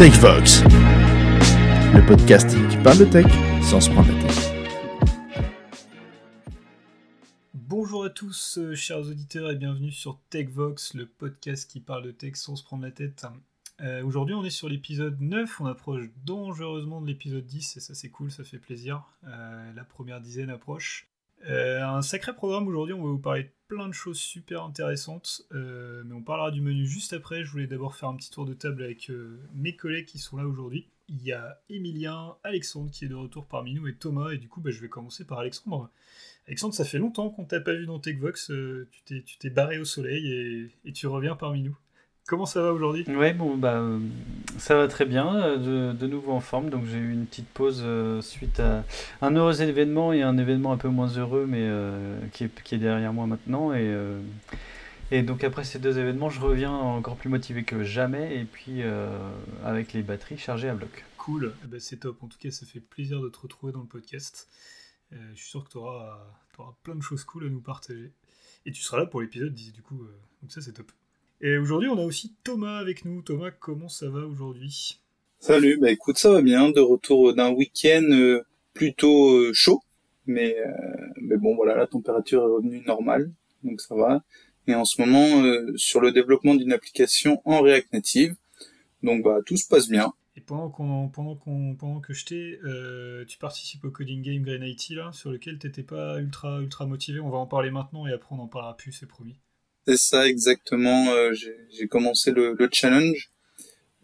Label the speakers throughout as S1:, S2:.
S1: TechVox, le podcast qui parle de tech sans se prendre la tête.
S2: Bonjour à tous, euh, chers auditeurs, et bienvenue sur TechVox, le podcast qui parle de tech sans se prendre la tête. Euh, Aujourd'hui, on est sur l'épisode 9, on approche dangereusement de l'épisode 10, et ça c'est cool, ça fait plaisir. Euh, la première dizaine approche. Euh, un sacré programme aujourd'hui, on va vous parler de plein de choses super intéressantes, euh, mais on parlera du menu juste après. Je voulais d'abord faire un petit tour de table avec euh, mes collègues qui sont là aujourd'hui. Il y a Emilien, Alexandre qui est de retour parmi nous et Thomas, et du coup bah, je vais commencer par Alexandre. Alexandre, ça fait longtemps qu'on t'a pas vu dans TechVox, tu t'es- barré au soleil et tu reviens parmi nous. Comment ça va aujourd'hui?
S3: Ouais, bon, bah, euh, ça va très bien, euh, de, de nouveau en forme. Donc, j'ai eu une petite pause euh, suite à un heureux événement et un événement un peu moins heureux, mais euh, qui est, qui est derrière moi maintenant. Et, euh, et donc, après ces deux événements, je reviens encore plus motivé que jamais. Et puis, avec les batteries chargées à bloc.
S2: Cool, Eh ben, c'est top. En tout cas, ça fait plaisir de te retrouver dans le podcast. Je suis sûr que tu auras, plein de choses cool à nous partager. Et tu seras là pour l'épisode 10, du coup. donc ça, c'est top. Et aujourd'hui, on a aussi Thomas avec nous. Thomas, comment ça va aujourd'hui?
S4: Salut, bah écoute, ça va bien, de retour d'un week-end euh, plutôt euh, chaud, mais, euh, mais bon voilà, la température est revenue normale, donc ça va. Et en ce moment, euh, sur le développement d'une application en React Native, donc bah tout se passe bien.
S2: Et pendant, qu'on, pendant, qu'on, pendant que je t'ai, euh, tu participes au coding game Green IT, là, sur lequel t'étais pas ultra, ultra motivé. On va en parler maintenant et après on en parlera plus, c'est promis.
S4: C'est ça exactement, euh, j'ai commencé le, le challenge,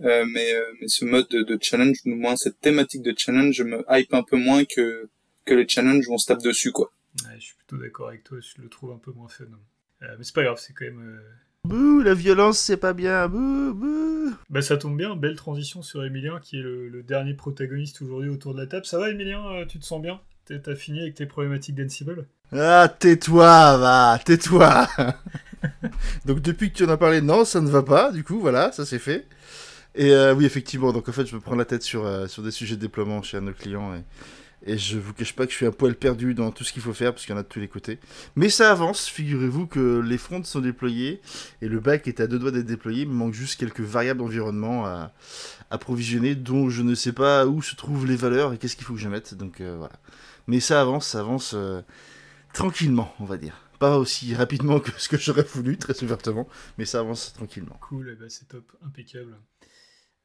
S4: euh, mais, euh, mais ce mode de, de challenge, ou moins cette thématique de challenge, me hype un peu moins que, que les challenges où on se tape dessus, quoi.
S2: Ouais, je suis plutôt d'accord avec toi, je le trouve un peu moins fun. Euh, mais c'est pas grave, c'est quand même... euh,
S1: Bouh, la violence c'est pas bien, bouh, bouh.
S2: Bah ça tombe bien, belle transition sur Emilien qui est le, le dernier protagoniste aujourd'hui autour de la table. Ça va Emilien, tu te sens bien? T'as t'as fini avec tes problématiques d'Ansible?
S1: Ah, tais-toi, va, tais-toi. donc depuis que tu en as parlé, non, ça ne va pas, du coup, voilà, ça c'est fait. Et euh, oui, effectivement, donc en fait, je me prends la tête sur, euh, sur des sujets de déploiement chez un de nos clients et, et je vous cache pas que je suis un poil perdu dans tout ce qu'il faut faire parce qu'il y en a de tous les côtés. Mais ça avance, figurez-vous que les fronts sont déployés et le bac est à deux doigts d'être déployé. Il me manque juste quelques variables d'environnement à, à provisionner dont je ne sais pas où se trouvent les valeurs et qu'est-ce qu'il faut que je mette. Donc euh, voilà. Mais ça avance, ça avance tranquillement, on va dire. Pas aussi rapidement que ce que j'aurais voulu, très ouvertement, mais ça avance tranquillement.
S2: Cool, eh ben, c'est top, impeccable.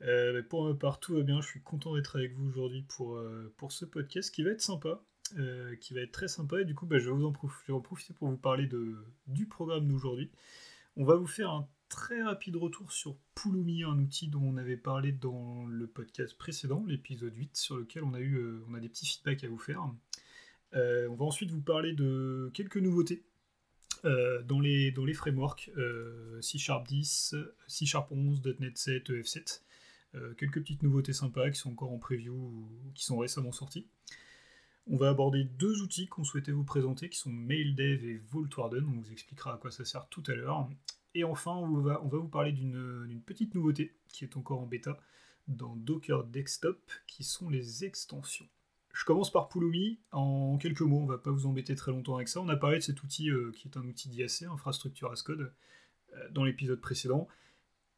S2: Euh, bah, pour ma part, tout va bien, je suis content d'être avec vous aujourd'hui pour, euh, ce podcast qui va être sympa, euh, qui va être très sympa, et du coup bah, je, vais vous en profiter pour vous parler du programme d'aujourd'hui. On va vous faire un très rapide retour sur Pulumi, un outil dont on avait parlé dans le podcast précédent, l'épisode 8, sur lequel on a, eu, on a des petits feedbacks à vous faire. Euh, on va ensuite vous parler de quelques nouveautés euh, dans, les, frameworks euh, C Sharp 10, C Sharp 11, .NET 7, EF7. Euh, quelques petites nouveautés sympas qui sont encore en preview ou qui sont récemment sorties. On va aborder deux outils qu'on souhaitait vous présenter qui sont MailDev et VaultWarden. On vous expliquera à quoi ça sert tout à l'heure. Et enfin, on va, vous parler d'une petite nouveauté qui est encore en bêta dans Docker Desktop qui sont les extensions. Je commence par Pulumi. En quelques mots, on va pas vous embêter très longtemps avec ça. On a parlé de cet outil euh, qui est un outil d'IAC, infrastructure as code, euh, dans l'épisode précédent.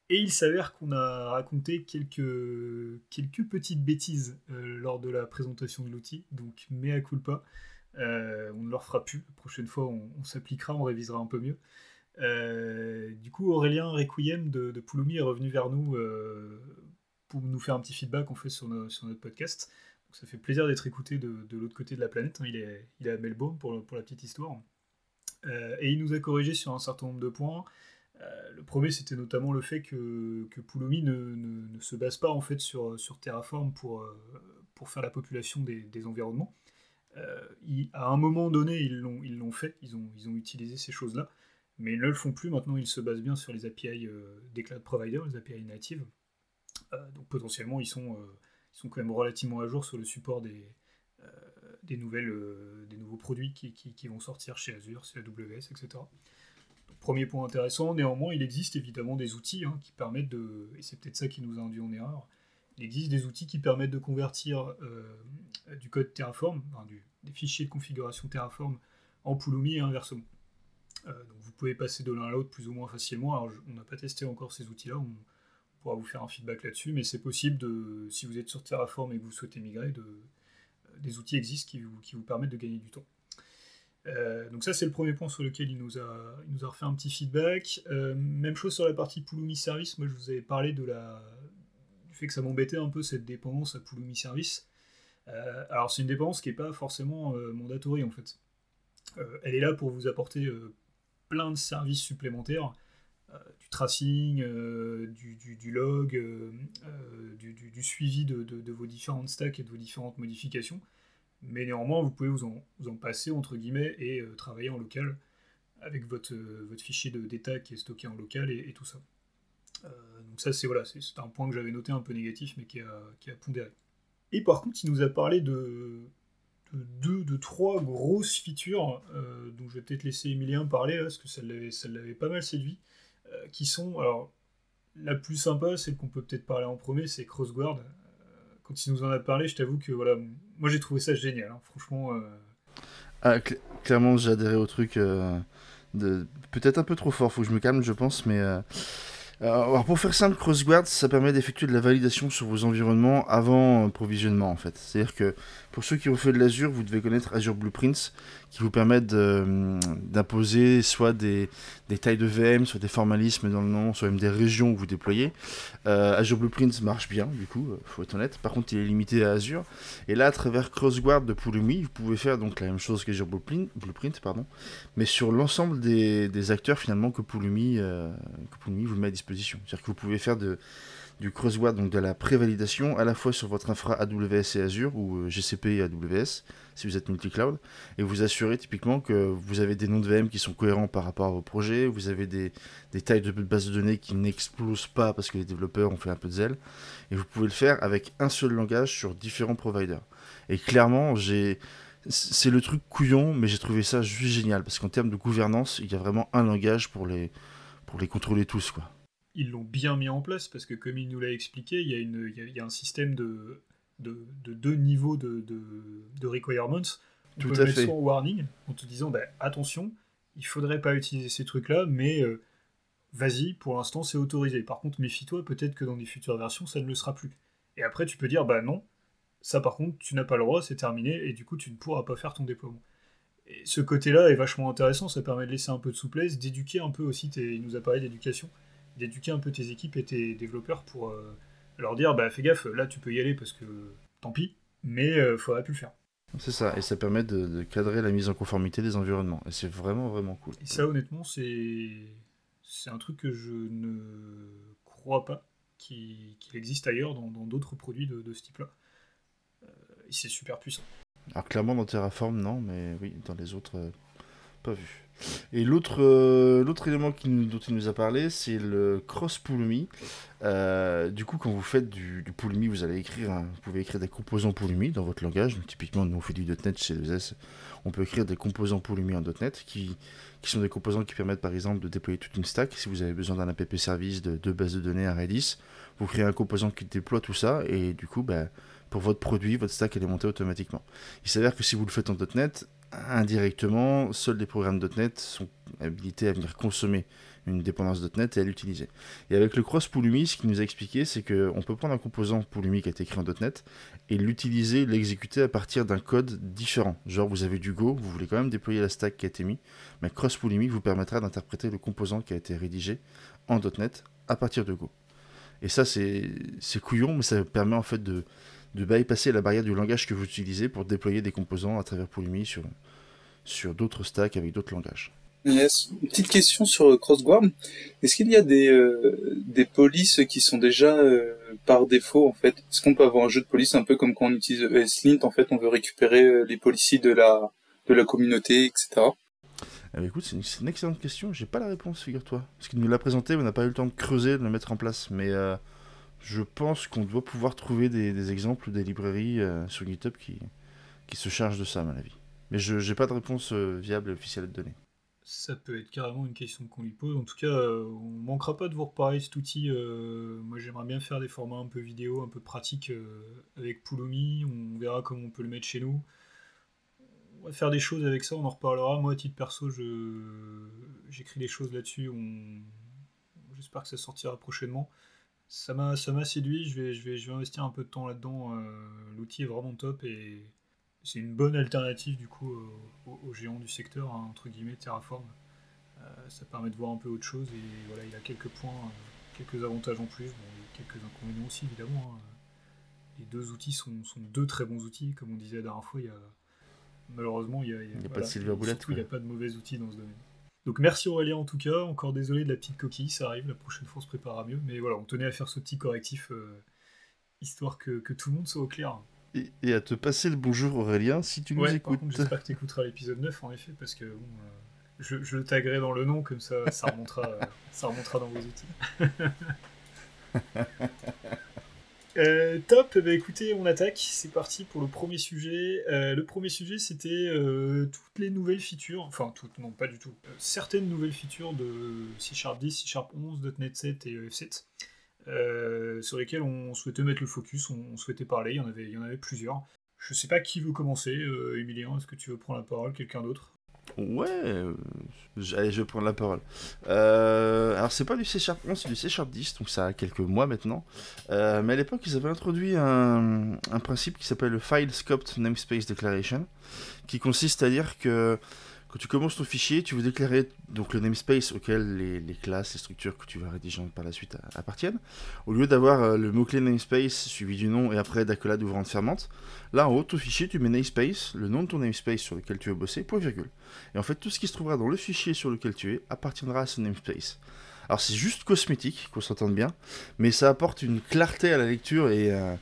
S2: Et il s'avère qu'on a raconté quelques, petites bêtises euh, lors de la présentation de l'outil, donc mea culpa. On ne le refera plus. La prochaine fois, on, s'appliquera, on révisera un peu mieux. Du coup, Aurélien Requiem de, de Pulumi est revenu vers nous pour nous faire un petit feedback en fait sur notre podcast. Donc, ça fait plaisir d'être écouté de, l'autre côté de la planète. hein. Il, est, il est à Melbourne pour, la petite histoire. Euh, et il nous a corrigé sur un certain nombre de points. Euh, le premier, c'était notamment le fait que, que Pulumi ne, ne- se base pas en fait sur, sur Terraform pour, euh, pour faire la population des, des environnements. À un moment donné, ils l'ont ils l'ont fait, ils ont, ils ont utilisé ces choses-là, mais ils ne le font plus. Maintenant, ils se basent bien sur les API des cloud providers, les API natives. Donc potentiellement, ils sont, sont quand même relativement à jour sur le support des, euh, des, nouvelles, euh, des nouveaux produits qui, qui- vont sortir chez Azure, chez AWS, etc. Premier point intéressant, néanmoins, il existe évidemment des outils hein, qui permettent de, et c'est peut-être ça qui nous a induit en erreur, il existe des outils qui permettent de convertir euh, du code Terraform, enfin, des fichiers de configuration Terraform en Pulumi et inversement. Donc vous pouvez passer de l'un à l'autre plus ou moins facilement. Alors, on n'a pas testé encore ces outils-là, pourra vous faire un feedback là-dessus, mais c'est possible, de, si vous êtes sur Terraform et que vous souhaitez migrer, de, des outils existent qui vous, qui vous permettent de gagner du temps. Euh, donc ça c'est le premier point sur lequel il nous a, il nous a refait un petit feedback. Euh, même chose sur la partie Pulumi Service, moi je vous avais parlé de la, du fait que ça m'embêtait un peu cette dépendance à Pulumi Service. Euh, alors c'est une dépendance qui n'est pas forcément mandatory en fait. elle est là pour vous apporter plein de services supplémentaires, du tracing, du, log, du, suivi de, vos différentes stacks et de vos différentes modifications mais néanmoins, vous pouvez vous en, passer, entre guillemets, et euh, travailler en local avec votre, euh, fichier d'état qui est stocké en local et, tout ça. Euh, donc ça, c'est voilà, c'est un point que j'avais noté un peu négatif, mais qui a, pondéré. Et par contre, il nous a parlé de, deux, de trois grosses features, dont je vais peut-être laisser Emilien parler, là, parce que ça l'avait pas mal séduit, qui sont, alors, la plus sympa, celle qu'on peut peut-être parler en premier, c'est CrossGuard, quand il nous en a parlé, je t'avoue que voilà, moi j'ai trouvé ça génial. Hein. Franchement. Euh.
S1: Ah, clairement, adhéré au truc. Euh, de... Peut-être un peu trop fort, faut que je me calme, je pense, mais. Euh, alors pour faire simple, CrossGuard, ça permet d'effectuer de la validation sur vos environnements avant provisionnement en fait. C'est-à-dire que pour ceux qui ont fait de l'Azure, vous devez connaître Azure Blueprints, qui vous permettent d'imposer soit des, tailles de VM, soit des formalismes dans le nom, soit même des régions où vous déployez. Euh, Azure Blueprints marche bien, du coup, il euh, faut être honnête. Par contre, il est limité à Azure. Et là, à travers CrossGuard de Pulumi, vous pouvez faire donc la même chose qu'Azure Blueprint, pardon, mais sur l'ensemble des, acteurs finalement que Pulumi, euh, que Pulumi vous met à disposition. C'est-à-dire que vous pouvez faire de du crossword, donc de la prévalidation, à la fois sur votre infra AWS et Azure, ou euh, GCP et AWS, si vous êtes multi-cloud, et vous assurez typiquement que vous avez des noms de VM qui sont cohérents par rapport à vos projets, vous avez des, tailles de base de données qui n'explosent pas parce que les développeurs ont fait un peu de zèle, et vous pouvez le faire avec un seul langage sur différents providers. Et clairement, c'est le truc couillon, mais j'ai trouvé ça juste génial parce qu'en termes de gouvernance, il y a vraiment un langage pour les, pour les contrôler tous. Quoi
S2: ils l'ont bien mis en place parce que, comme il nous l'a expliqué, il y, a une, il, y a, un système de, de, deux niveaux de, de, requirements. On Tout peut à mettre fait. warning en te disant bah, attention, il faudrait pas utiliser ces trucs-là, mais euh, vas-y, pour l'instant c'est autorisé. Par contre, méfie-toi, peut-être que dans des futures versions ça ne le sera plus. Et après, tu peux dire bah non, ça par contre, tu n'as pas le droit, c'est terminé, et du coup, tu ne pourras pas faire ton déploiement. Et ce côté-là est vachement intéressant, ça permet de laisser un peu de souplesse, d'éduquer un peu aussi, il nous a parlé d'éducation d'éduquer un peu tes équipes et tes développeurs pour euh, leur dire bah fais gaffe, là tu peux y aller parce que tant pis, mais euh, faudrait plus le faire.
S1: C'est ça, et ça permet de, cadrer la mise en conformité des environnements. Et c'est vraiment, vraiment cool.
S2: Et ça, honnêtement, c'est, c'est un truc que je ne crois pas qu'il, existe ailleurs dans, d'autres produits de, ce type-là. Euh, et c'est super puissant.
S1: Alors, clairement, dans Terraform, non, mais oui, dans les autres, pas vu. Et l'autre euh, l'autre élément qui dont il nous a parlé, c'est le cross Pulumi. Euh, du coup, quand vous faites du, du vous allez écrire, vous pouvez écrire des composants Pulumi dans votre langage. typiquement, nous on fait du .NET chez 2S, on peut écrire des composants Pulumi en .NET qui, qui sont des composants qui permettent par exemple de déployer toute une stack. Si vous avez besoin d'un app service de deux bases de données à Redis, vous créez un composant qui déploie tout ça et du coup, bah, pour votre produit, votre stack elle est montée automatiquement. Il s'avère que si vous le faites en .NET, indirectement, seuls les programmes .NET sont habilités à venir consommer une dépendance .NET et à l'utiliser. Et avec le cross Pulumi, ce qu'il nous a expliqué, c'est qu'on peut prendre un composant Pulumi qui a été écrit en .NET et l'utiliser, l'exécuter à partir d'un code différent. Genre, vous avez du Go, vous voulez quand même déployer la stack qui a été mise, mais cross Pulumi vous permettra d'interpréter le composant qui a été rédigé en .NET à partir de Go. Et ça, c'est couillon, mais ça permet en fait de, de bypasser la barrière du langage que vous utilisez pour déployer des composants à travers Pulumi sur, sur d'autres stacks avec d'autres langages.
S4: Yes. Une petite question sur CrossGuard. Est-ce qu'il y a des, euh, des polices qui sont déjà euh, par défaut en fait? Est-ce qu'on peut avoir un jeu de police un peu comme quand on utilise ESLint En fait, on veut récupérer euh, les policiers de la, de la communauté, etc.
S1: Eh ben, écoute, c'est une, excellente question. J'ai pas la réponse, figure-toi. Parce qu'il nous l'a présenté, mais on n'a pas eu le temps de creuser, de le mettre en place. Mais je pense qu'on doit pouvoir trouver des, exemples des librairies euh, sur GitHub qui, qui se chargent de ça, à mon avis. Mais je n'ai pas de réponse euh, viable officielle à te donner.
S2: Ça peut être carrément une question qu'on lui pose. En tout cas, euh, on manquera pas de vous reparler cet outil. moi, j'aimerais bien faire des formats un peu vidéo, un peu pratiques avec Pulumi. On verra comment on peut le mettre chez nous. On va faire des choses avec ça, on en reparlera. Moi, à titre perso, j'écris des choses là-dessus. J'espère que ça sortira prochainement ça m'a ça m'a séduit. Je vais, je, vais, je vais investir un peu de temps là-dedans. L'outil est vraiment top et c'est une bonne alternative du coup aux, géants du secteur, hein, entre guillemets, Terraform. ça permet de voir un peu autre chose et voilà, il a quelques points, quelques avantages en plus, quelques inconvénients aussi évidemment. Hein. Les deux outils sont, sont, deux très bons outils, comme on disait la dernière fois. Il y a, malheureusement, il n'y a,
S1: a, pas de silver bullet.
S2: Il n'y a pas de mauvais outils dans ce domaine. Donc merci Aurélien en tout cas, encore désolé de la petite coquille, ça arrive, la prochaine fois on se préparera mieux, mais voilà, on tenait à faire ce petit correctif, euh, histoire que, que, tout le monde soit au clair.
S1: Et, à te passer le bonjour Aurélien si tu nous écoutes.
S2: J'espère que tu écouteras l'épisode 9 en effet, parce que bon, euh, je, je, taguerai dans le nom, comme ça ça remontera, ça remontera dans vos outils. Euh, top, bah écoutez, on attaque, c'est parti pour le premier sujet. Euh, le premier sujet, c'était euh, toutes les nouvelles features, enfin toutes, non pas du tout, certaines nouvelles features de C Sharp 10, C Sharp 11, .NET 7 et EF7, sur lesquelles on souhaitait mettre le focus, on, souhaitait parler, il y, en avait, il y en avait plusieurs. Je sais pas qui veut commencer, Emilien, est-ce que tu veux prendre la parole, quelqu'un d'autre?
S1: Ouais, allez, je vais prendre la parole. Alors, c'est pas du C Sharp 11, c'est du C Sharp 10, donc ça a quelques mois maintenant. Euh, mais à l'époque, ils avaient introduit un, principe qui s'appelle le File Scoped Namespace Declaration, qui consiste à dire que quand tu commences ton fichier, tu veux déclarer donc le namespace auquel les, classes, les structures que tu vas rédiger par la suite appartiennent. Au lieu d'avoir euh, le mot-clé namespace suivi du nom et après d'accolade ouvrante fermante, là en haut, ton fichier, tu mets namespace, le nom de ton namespace sur lequel tu veux bosser, point virgule. Et en fait, tout ce qui se trouvera dans le fichier sur lequel tu es appartiendra à ce namespace. Alors c'est juste cosmétique, qu'on s'entende bien, mais ça apporte une clarté à la lecture et euh,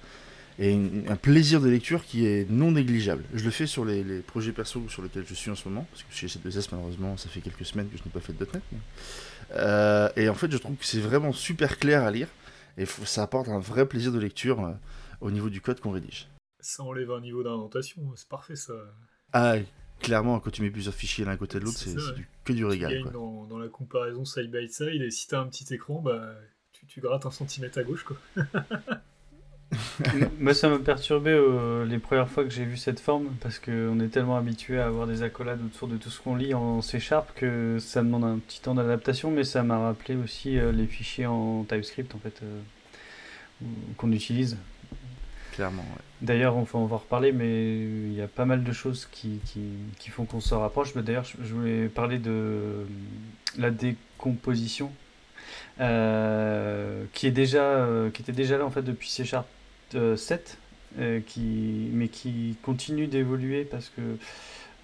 S1: et un plaisir de lecture qui est non négligeable. Je le fais sur les, projets perso sur lesquels je suis en ce moment, parce que chez C2S, malheureusement, ça fait quelques semaines que je n'ai pas fait de .NET. Euh, et en fait, je trouve que c'est vraiment super clair à lire, et ça apporte un vrai plaisir de lecture euh, au niveau du code qu'on rédige.
S2: Ça enlève un niveau d'inventation, c'est parfait ça.
S1: Ah, clairement, quand tu mets plusieurs fichiers l'un à côté de l'autre, c'est que du régal.
S2: Quoi. Dans, dans, la comparaison side by side, et si tu as un petit écran, bah, tu, tu grattes un centimètre à gauche. quoi.
S3: Moi, ça m'a perturbé euh, les premières fois que j'ai vu cette forme parce qu'on est tellement habitué à avoir des accolades autour de tout ce qu'on lit en C Sharp que ça demande un petit temps d'adaptation, mais ça m'a rappelé aussi euh, les fichiers en TypeScript en fait euh, qu'on utilise. D'ailleurs, on, va en reparler, mais il y a pas mal de choses qui, font qu'on se rapproche. D'ailleurs, je voulais parler de la décomposition qui est déjà qui était déjà là en fait depuis C Sharp 7, euh, qui, mais qui continue d'évoluer parce que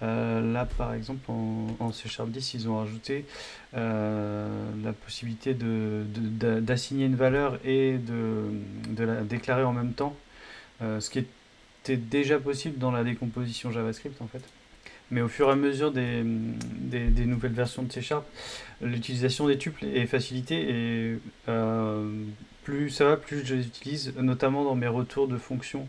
S3: euh, là, par exemple, en, C Sharp 10, ils ont rajouté euh, la possibilité d'assigner de, une valeur et de, la déclarer en même temps, ce qui était déjà possible dans la décomposition JavaScript en fait. Mais au fur et à mesure des, des, nouvelles versions de C Sharp, l'utilisation des tuples est facilitée et plus ça va, plus je les utilise, notamment dans mes retours de fonctions.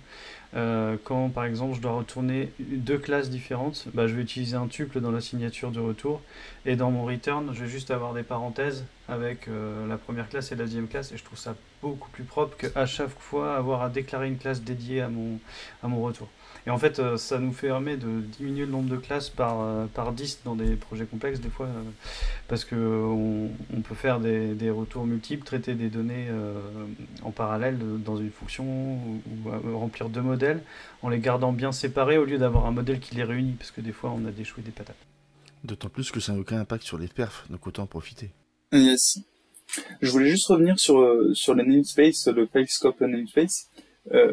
S3: Euh, quand par exemple je dois retourner deux classes différentes, bah, je vais utiliser un tuple dans la signature de retour et dans mon return, je vais juste avoir des parenthèses avec euh, la première classe et la deuxième classe et je trouve ça beaucoup plus propre qu'à chaque fois avoir à déclarer une classe dédiée à mon, à mon retour. Et en fait, euh, ça nous permet de diminuer le nombre de classes par, euh, par 10 dans des projets complexes, des fois, euh, parce qu'on on peut faire des, des, retours multiples, traiter des données en parallèle dans une fonction, ou, remplir deux modèles, en les gardant bien séparés au lieu d'avoir un modèle qui les réunit, parce que des fois, on a des choux et des patates.
S1: D'autant plus que ça n'a aucun impact sur les perfs, donc autant en profiter.
S4: Yes. Je voulais juste revenir sur, sur le namespace, le file scope namespace. Euh,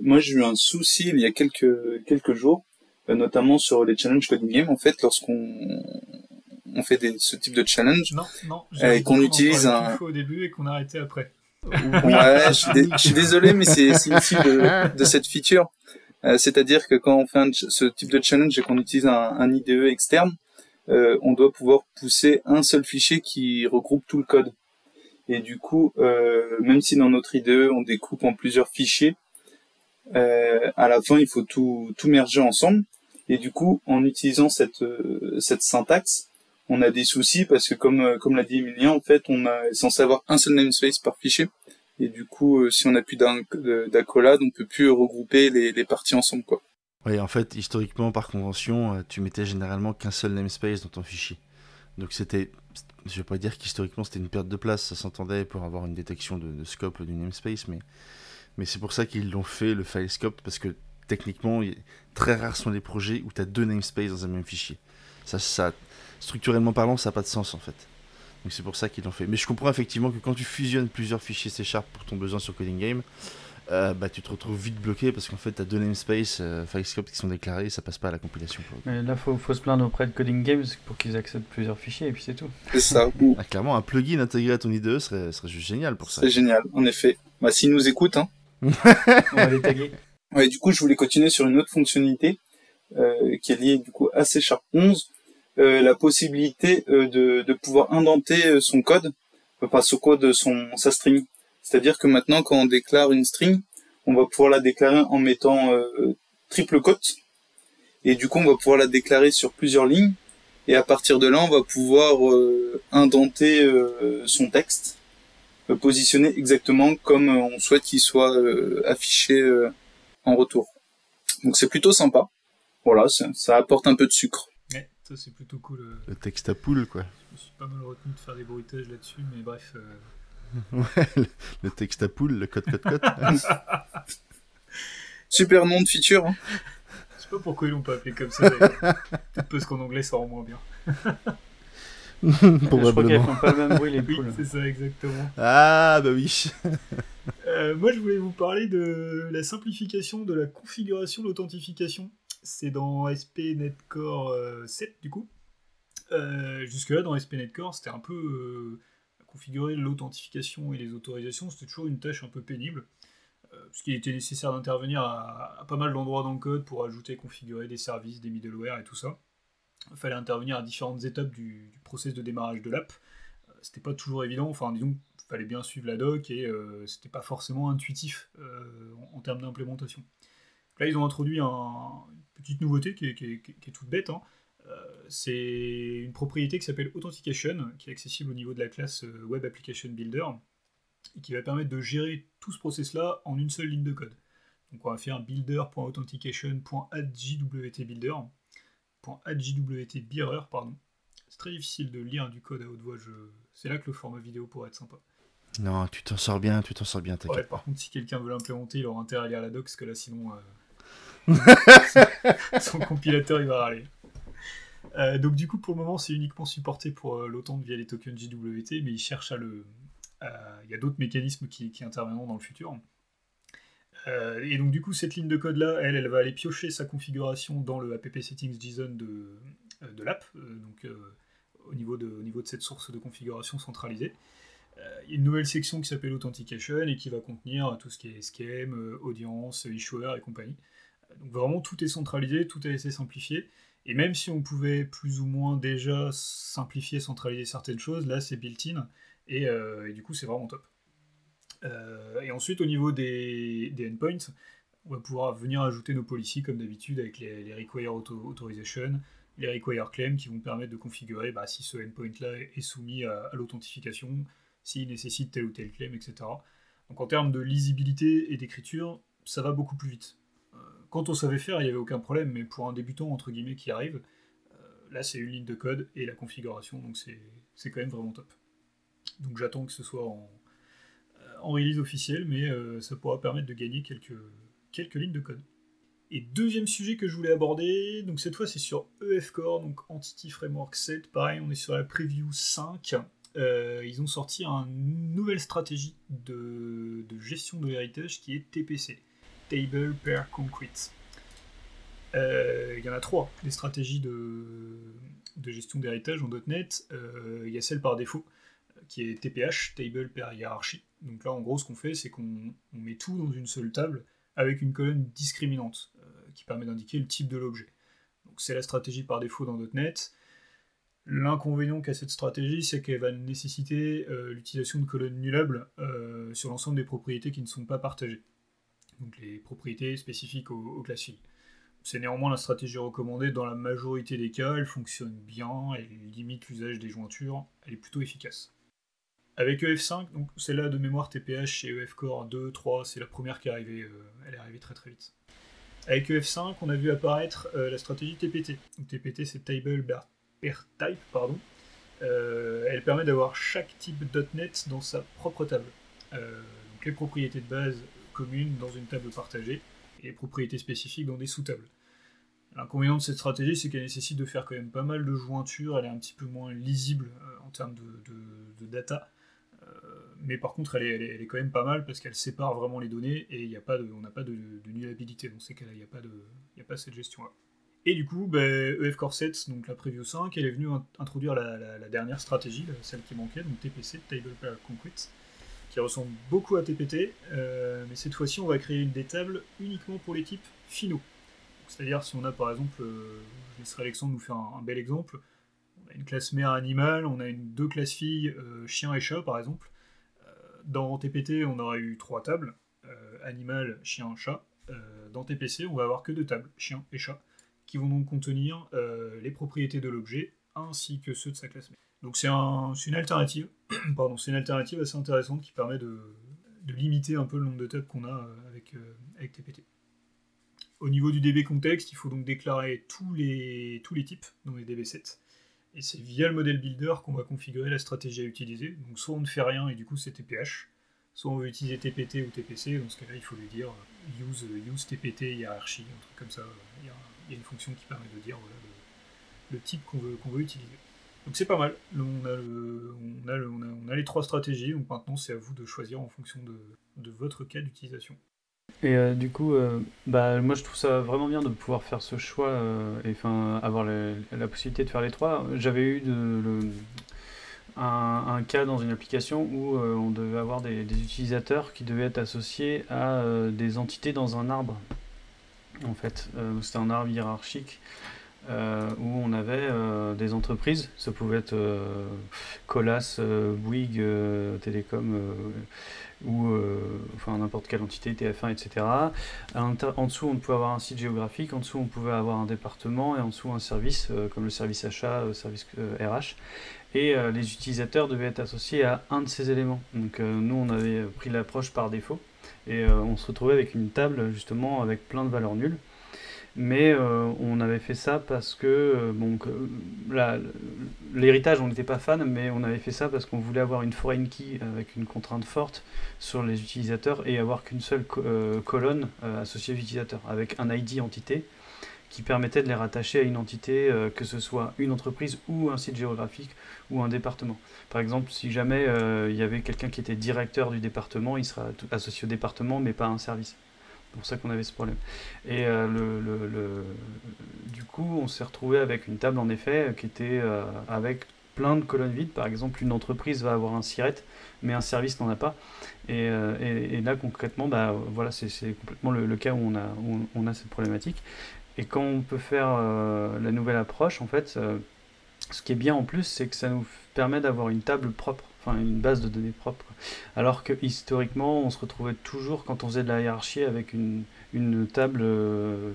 S4: moi j'ai eu un souci il y a quelques quelques jours, euh, notamment sur les challenges coding game. En fait, lorsqu'on on fait des, ce type de challenge
S2: non, non,
S4: euh, et qu'on utilise un
S2: au début et qu'on a arrêté après.
S4: ouais, je suis, désolé, mais c'est ici de, de cette feature. Euh, C'est-à-dire que quand on fait un, ce type de challenge et qu'on utilise un, un, IDE externe, euh, on doit pouvoir pousser un seul fichier qui regroupe tout le code. Et du coup, euh, même si dans notre IDE on découpe en plusieurs fichiers, euh, à la fin, il faut tout, tout merger ensemble. Et du coup, en utilisant cette, euh, cette syntaxe, on a des soucis parce que comme, euh, comme l'a dit Emilien, en fait, on est censé avoir un seul namespace par fichier. Et du coup, si on n'a plus d'accolade, on peut plus regrouper les, parties ensemble, quoi.
S1: Oui, en fait, historiquement, par convention, tu mettais généralement qu'un seul namespace dans ton fichier. Donc c'était, je vais pas dire qu'historiquement c'était une perte de place, ça s'entendait pour avoir une détection de, scope du namespace, mais, mais c'est pour ça qu'ils l'ont fait, le file scope, parce que techniquement, très rares sont les projets où tu as deux namespaces dans un même fichier. Ça, ça, structurellement parlant, ça n'a pas de sens en fait. Donc c'est pour ça qu'ils l'ont fait. Mais je comprends effectivement que quand tu fusionnes plusieurs fichiers C Sharp pour ton besoin sur Coding Game, euh, bah, tu te retrouves vite bloqué parce qu'en fait, tu as deux namespaces euh, FileScript qui sont déclarés et ça passe pas à la compilation.
S3: Mais là, faut, faut se plaindre auprès de Coding Games pour qu'ils acceptent plusieurs fichiers et puis c'est tout.
S4: C'est ça.
S1: Ah, clairement, un plugin intégré à ton IDE serait, serait juste génial pour ça.
S4: C'est génial, en effet. Bah, s'ils nous écoutent, hein.
S3: On va les.
S4: Ouais, du coup, je voulais continuer sur une autre fonctionnalité euh, qui est liée du coup à C Sharp 11, euh, la possibilité euh, de, de pouvoir indenter euh, son code, enfin son code, son sa string. C'est-à-dire que maintenant, quand on déclare une string, on va pouvoir la déclarer en mettant triple cote, et du coup, on va pouvoir la déclarer sur plusieurs lignes. Et à partir de là, on va pouvoir indenter son texte, positionner exactement comme on souhaite qu'il soit affiché en retour. Donc c'est plutôt sympa. Voilà, ça, apporte un peu de sucre.
S2: Ouais, ça c'est plutôt cool. Euh.
S1: Le texte à poule, quoi.
S2: Je me suis pas mal retenu de faire des bruitages là-dessus, mais bref. Euh.
S1: ouais, le, texte à poule, le code code code.
S4: Super nom de feature. Hein.
S2: Je sais pas pourquoi ils l'ont pas appelé comme ça. Peut-être parce qu'en anglais ça rend moins bien.
S3: Probablement. font pas le même bruit les poules.
S2: Oui, c'est ça exactement.
S1: Ah bah oui.
S2: Euh, moi je voulais vous parler de la simplification de la configuration d'authentification c'est dans SPNet Core 7 euh, du coup. Euh, jusque-là, dans SPNet Core, c'était un peu euh, configurer l'authentification et les autorisations, c'était toujours une tâche un peu pénible, puisqu'il était nécessaire d'intervenir à, pas mal d'endroits dans le code pour ajouter, configurer des services, des middleware et tout ça. Il fallait intervenir à différentes étapes du, process de démarrage de l'app. c'était pas toujours évident, enfin disons, il fallait bien suivre la doc et c'était pas forcément intuitif en, termes d'implémentation. Là, ils ont introduit un, petite nouveauté qui est, toute bête. Hein. Euh, c'est une propriété qui s'appelle Authentication, qui est accessible au niveau de la classe euh, Web Application Builder, et qui va permettre de gérer tout ce process-là en une seule ligne de code. Donc on va faire builder.authentication.addjwtbuilder, .addjwtbearer, pardon. C'est très difficile de lire du code à haute voix, je... c'est là que le format vidéo pourrait être sympa.
S1: Non, tu t'en sors bien, tu t'en sors bien,
S2: t'inquiète. par contre, si quelqu'un veut l'implémenter, il aura intérêt à lire la doc, parce que là, sinon, euh, son compilateur il va râler. Euh, donc du coup pour le moment c'est uniquement supporté pour euh, l'OTAN via les tokens JWT, mais il cherche à le... Il y a d'autres mécanismes qui, interviendront dans le futur. Euh, et donc du coup cette ligne de code là, elle, elle va aller piocher sa configuration dans le app settings JSON de, de l'app, donc au niveau, de, au niveau de cette source de configuration centralisée. Une nouvelle section qui s'appelle Authentication et qui va contenir tout ce qui est scheme, audience, issuer et compagnie. Donc vraiment tout est centralisé, tout a été simplifié. Et même si on pouvait plus ou moins déjà simplifier, centraliser certaines choses, là c'est built-in et, euh, du coup c'est vraiment top. Euh, et ensuite au niveau des, endpoints, on va pouvoir venir ajouter nos policies comme d'habitude avec les, require authorization, les require claim qui vont permettre de configurer bah, si ce endpoint là est soumis à, l'authentification, s'il nécessite tel ou tel claim, etc. Donc en termes de lisibilité et d'écriture, ça va beaucoup plus vite quand on savait faire, il n'y avait aucun problème, mais pour un débutant, entre guillemets, qui arrive, euh, là, c'est une ligne de code et la configuration, donc c'est quand même vraiment top. Donc j'attends que ce soit en, euh, en release officielle, mais euh, ça pourra permettre de gagner quelques, quelques lignes de code. Et deuxième sujet que je voulais aborder, donc cette fois c'est sur EF Core, donc Entity Framework 7, pareil, on est sur la preview 5. ils ont sorti une nouvelle stratégie de, de gestion de l'héritage qui est TPC. Table per Concrete. Euh, il y en a trois, des stratégies de, gestion d'héritage en .NET. Euh, il y a celle par défaut, qui est TPH, Table per Hierarchy. Donc là, en gros, ce qu'on fait, c'est qu'on met tout dans une seule table avec une colonne discriminante euh, qui permet d'indiquer le type de l'objet. Donc c'est la stratégie par défaut dans .NET. L'inconvénient qu'a cette stratégie, c'est qu'elle va nécessiter l'utilisation de colonnes nullables sur l'ensemble des propriétés qui ne sont pas partagées donc les propriétés spécifiques classes filles. C'est néanmoins la stratégie recommandée dans la majorité des cas, elle fonctionne bien, elle limite l'usage des jointures, elle est plutôt efficace. Avec EF5, donc c'est là de mémoire TPH et EF Core 2, 3, c'est la première qui est arrivée, euh, elle est arrivée très très vite. Avec EF5, on a vu apparaître euh, la stratégie TPT. TPT c'est Table per Type, pardon. elle permet d'avoir chaque type .NET dans sa propre table. donc les propriétés de base communes dans une table partagée et les propriétés spécifiques dans des sous-tables. L'inconvénient de cette stratégie, c'est qu'elle nécessite de faire quand même pas mal de jointures, elle est un petit peu moins lisible euh, en termes de, data. Euh, mais par contre, elle est, quand même pas mal parce qu'elle sépare vraiment les données et y a pas on n'a pas de, nullabilité. Dans ces cas-là, n'y a, pas cette gestion-là. Et du coup, ben, EF Core 7, donc la Preview 5, elle est venue introduire la, dernière stratégie, celle qui manquait, donc TPC, Table Concrete, qui ressemble beaucoup à TPT, euh, mais cette fois-ci, on va créer des tables uniquement pour les types finaux. C'est-à-dire, si on a par exemple, euh, je laisserai Alexandre nous faire un, bel exemple, une classe mère animale, on a deux classes filles, euh, chien et chat par exemple. Euh, dans TPT, on aura eu trois tables, animal, chien, chat. dans TPC, on va avoir que deux tables, chien et chat, qui vont donc contenir les propriétés de l'objet ainsi que ceux de sa classe mère. Donc c'est une alternative, assez intéressante qui permet de, limiter un peu le nombre de tables qu'on a avec, avec TPT. Au niveau du DB contexte, il faut donc déclarer tous les, tous les types dans les DB7. Et c'est via le modèle builder qu'on va configurer la stratégie à utiliser. Donc soit on ne fait rien et du coup c'est TPH, soit on veut utiliser TPT ou TPC, dans ce cas-là il faut lui dire euh, use, use TPT hiérarchie, un truc comme ça. Il y a, une fonction qui permet de dire le, type qu'on veut, veut utiliser. Donc c'est pas mal. on, a on, a on, a, les trois stratégies, donc maintenant c'est à vous de choisir en fonction de, de votre cas d'utilisation.
S3: Et euh, du coup, euh, bah, moi je trouve ça vraiment bien de pouvoir faire ce choix euh, et avoir la possibilité de faire les trois. J'avais eu de, un, cas dans une application où on devait avoir des, utilisateurs qui devaient être associés à des entités dans un arbre. En fait, c'était un arbre hiérarchique. où on avait des entreprises, ça pouvait être Colas, Bouygues, Télécom, ou euh, enfin n'importe quelle entité, TF1, etc. En dessous, on pouvait avoir un site géographique, en dessous, on pouvait avoir un département, et en dessous, un service, euh, comme le service achat, le euh, service RH. Et les utilisateurs devaient être associés à un de ces éléments. Donc nous, on avait pris l'approche par défaut, et on se retrouvait avec une table, justement, avec plein de valeurs nulles. Mais euh, on avait fait ça parce que, euh, bon, l'héritage, on n'était pas fan, mais on avait fait ça parce qu'on voulait avoir une foreign key avec une contrainte forte sur les utilisateurs et avoir qu'une seule euh, colonne associée aux utilisateurs, avec un ID entité qui permettait de les rattacher à une entité, que ce soit une entreprise ou un site géographique ou un département. Par exemple, si jamais il y avait quelqu'un qui était directeur du département, il sera associé au département, mais pas à un service. C'est pour ça qu'on avait ce problème. Et euh, le, le, du coup, on s'est retrouvé avec une table en effet qui était euh, avec plein de colonnes vides. Par exemple, une entreprise va avoir un SIRET, mais un service n'en a pas. Et, euh, et, là, concrètement, bah, voilà, c'est complètement le, cas où on a, où on a cette problématique. Et quand on peut faire la nouvelle approche, en fait, ce qui est bien en plus, c'est que ça nous permet d'avoir une table propre enfin une base de données propre. Alors que historiquement, on se retrouvait toujours quand on faisait de la hiérarchie avec une, une table euh,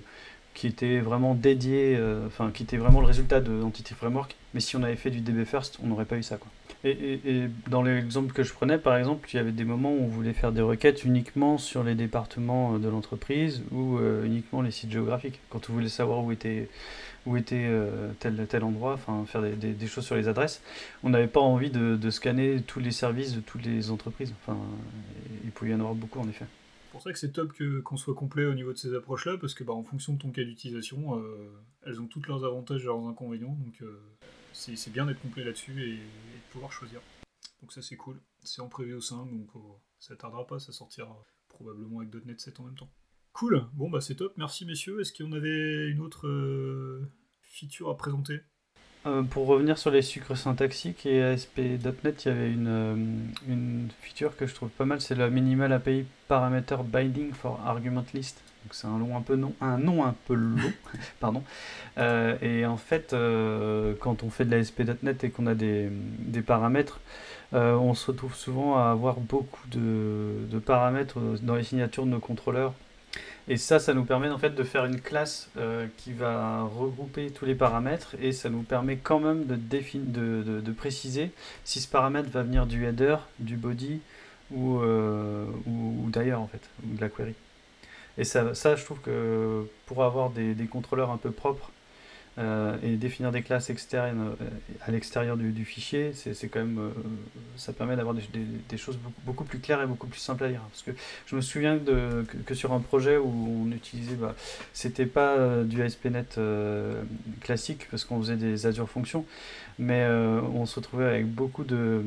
S3: qui était vraiment dédiée, euh, enfin qui était vraiment le résultat de Entity Framework. Mais si on avait fait du DB First, on n'aurait pas eu ça. Quoi. Et, dans l'exemple que je prenais, par exemple, il y avait des moments où on voulait faire des requêtes uniquement sur les départements de l'entreprise ou euh, uniquement les sites géographiques. Quand on voulait savoir où était où était euh, tel, tel endroit, enfin faire des, choses sur les adresses. On n'avait pas envie de, scanner tous les services de toutes les entreprises. Enfin, il pouvait y en avoir beaucoup en effet.
S2: C'est pour ça que c'est top que, qu'on soit complet au niveau de ces approches-là, parce que bah, en fonction de ton cas d'utilisation, euh, elles ont toutes leurs avantages et leurs inconvénients, donc euh, c'est, bien d'être complet là-dessus et, de pouvoir choisir. Donc ça c'est cool. C'est en prévu au 5, donc ça tardera pas, ça sortira probablement avec .NET 7 en même temps. Cool, bon bah c'est top, merci messieurs. Est-ce qu'on avait une autre euh, feature à présenter?
S3: Euh, Pour revenir sur les sucres syntaxiques et ASP.NET, il y avait une, euh, une, feature que je trouve pas mal, c'est la Minimal API Parameter Binding for Argument List. Donc c'est un, long un, peu un nom un peu long, pardon. et en fait, quand on fait de l'ASP.NET et qu'on a des, des paramètres, on se retrouve souvent à avoir beaucoup de, de paramètres dans les signatures de nos contrôleurs et ça, ça nous permet en fait de faire une classe euh, qui va regrouper tous les paramètres et ça nous permet quand même de, préciser si ce paramètre va venir du header, du body ou, euh, ou, d'ailleurs en fait, ou de la query. Et ça, ça, je trouve que pour avoir des contrôleurs un peu propres, euh, et définir des classes externes euh, à l'extérieur du, fichier, c'est quand même, euh, ça permet d'avoir des, choses beaucoup, plus claires et beaucoup plus simples à lire. Parce que je me souviens de, que, sur un projet où on utilisait, bah, c'était pas du ASP.NET classique parce qu'on faisait des Azure Functions, mais on se retrouvait avec beaucoup de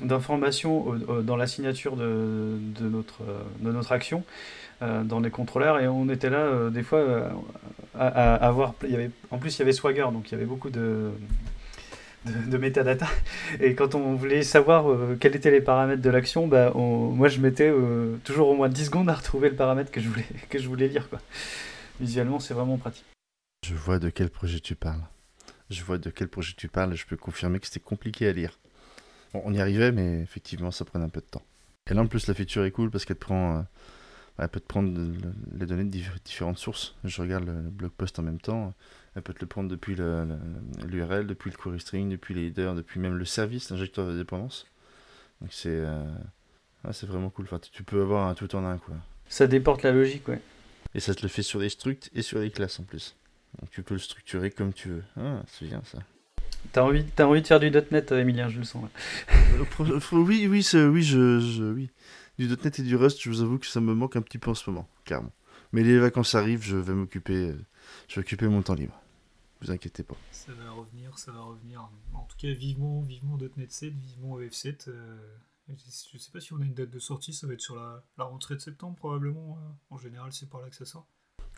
S3: d'informations dans la signature de, notre, action euh, dans les contrôleurs. Et on était là euh, des fois euh, à, avoir il y avait en plus il y avait Swagger donc il y avait beaucoup de de, metadata et quand on voulait savoir quels étaient les paramètres de l'action bah, moi je mettais toujours au moins 10 secondes à retrouver le paramètre que je voulais que je voulais lire quoi. Visuellement c'est vraiment pratique.
S1: Je vois de quel projet tu parles. Je vois de quel projet tu parles. Je peux confirmer que c'était compliqué à lire on y arrivait mais effectivement ça prenait un peu de temps et là en plus la feature est cool parce qu'elle prend elle peut te prendre les données de différentes sources. Je regarde le blog post en même temps. Elle peut te le prendre depuis l'URL, depuis le query string, depuis les headers, depuis même le service, l'injecteur de dépendance. Donc c'est euh, c'est vraiment cool. Enfin, tu peux avoir un tout en un. Quoi.
S3: Ça déporte la logique, ouais.
S1: Et ça te le fait sur les structs et sur les classes en plus. Donc tu peux le structurer comme tu veux. Ah, c'est bien ça.
S3: T'as envie, as envie de faire du .NET, Emilien, je le sens.
S1: Euh, oui, oui, oui, je, je, oui du .NET et du Rust, je vous avoue que ça me manque un petit peu en ce moment, clairement. Mais les vacances arrivent, je vais m'occuper, euh, je vais occuper mon temps libre. Vous inquiétez pas.
S2: Ça va revenir, ça va revenir. En tout cas, vivement, vivement .NET 7, vivement EF7. Euh, je sais pas si on a une date de sortie, ça va être sur la, rentrée de septembre probablement. Euh. En général, c'est par là que ça sort.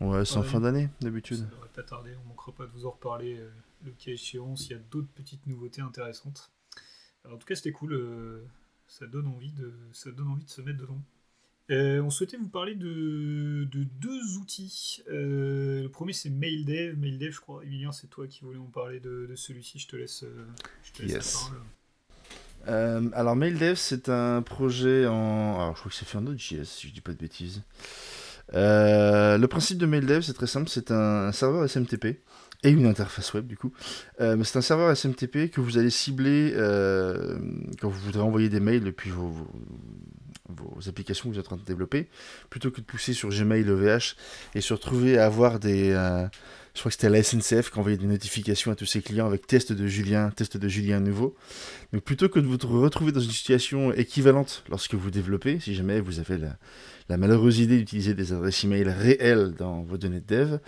S1: Ouais, c'est en fin d'année d'habitude. Ça
S2: devrait pas tarder, on manquera pas de vous en reparler le cas échéant s'il y a d'autres petites nouveautés intéressantes. en tout cas, c'était cool ça donne envie de, ça donne envie de se mettre dedans. Euh, on souhaitait vous parler de, deux outils. Euh, le premier c'est MailDev. MailDev, je crois, Emilien, c'est toi qui voulais en parler de, celui-ci. Je te laisse, euh, je te laisse
S1: la parole. alors MailDev, c'est un projet en. Alors je crois que c'est fait en Node.js, si je dis pas de bêtises. Le principe de MailDev, c'est très simple, c'est un serveur SMTP et une interface web du coup. Euh, c'est un serveur SMTP que vous allez cibler euh, quand vous voudrez envoyer des mails depuis vos, vos, applications que vous êtes en train de développer, plutôt que de pousser sur Gmail, EVH et se retrouver à avoir des... Euh, je crois que c'était la SNCF qui envoyait des notifications à tous ses clients avec test de Julien, test de Julien nouveau. Donc plutôt que de vous retrouver dans une situation équivalente lorsque vous développez, si jamais vous avez la, la malheureuse idée d'utiliser des adresses email réelles dans vos données de dev.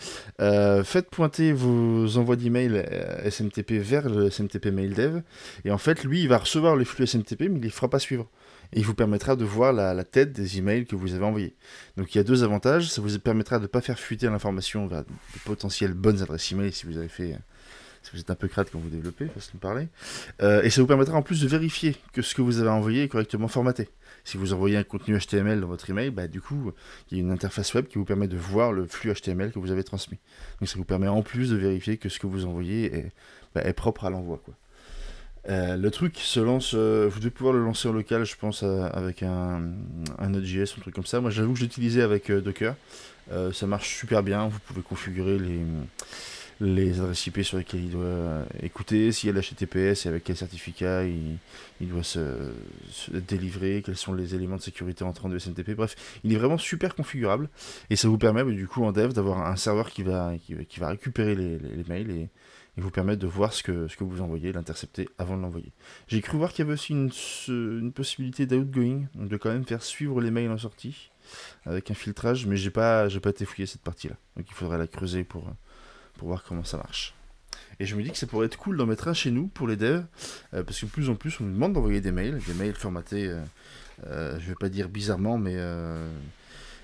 S1: Euh, faites pointer vos envois d'email euh, SMTP vers le SMTP mail dev. Et en fait, lui, il va recevoir les flux SMTP, mais il ne les fera pas suivre. Et il vous permettra de voir la, tête des emails que vous avez envoyés. Donc il y a deux avantages. Ça vous permettra de ne pas faire fuiter l'information vers de potentielles bonnes adresses email si vous avez fait si vous êtes un peu crade quand vous développez, façon de parler. Euh, et ça vous permettra en plus de vérifier que ce que vous avez envoyé est correctement formaté. Si vous envoyez un contenu HTML dans votre email, bah, du coup, il y a une interface web qui vous permet de voir le flux HTML que vous avez transmis. Donc ça vous permet en plus de vérifier que ce que vous envoyez est, bah, propre à l'envoi. Euh, le truc se lance, euh, vous devez pouvoir le lancer en local, je pense, avec un, un Node.js, un truc comme ça. Moi, j'avoue que je l'utilisais avec Docker. ça marche super bien. Vous pouvez configurer les les adresses IP sur lesquelles il doit écouter, s'il y a l'HTTPS et avec quel certificat il, doit se, délivrer, quels sont les éléments de sécurité entrant de SMTP. Bref, il est vraiment super configurable et ça vous permet du coup en dev d'avoir un serveur qui va, qui, va récupérer les, mails et, vous permettre de voir ce que, ce que vous envoyez, l'intercepter avant de l'envoyer. J'ai cru voir qu'il y avait aussi une, une possibilité d'outgoing, donc de quand même faire suivre les mails en sortie avec un filtrage, mais j'ai pas, pas été fouillé cette partie-là. Donc il faudrait la creuser pour, pour voir comment ça marche. Et je me dis que ça pourrait être cool d'en mettre un chez nous pour les devs, euh, parce que de plus en plus on nous demande d'envoyer des mails, des mails formatés, euh, euh, je vais pas dire bizarrement, mais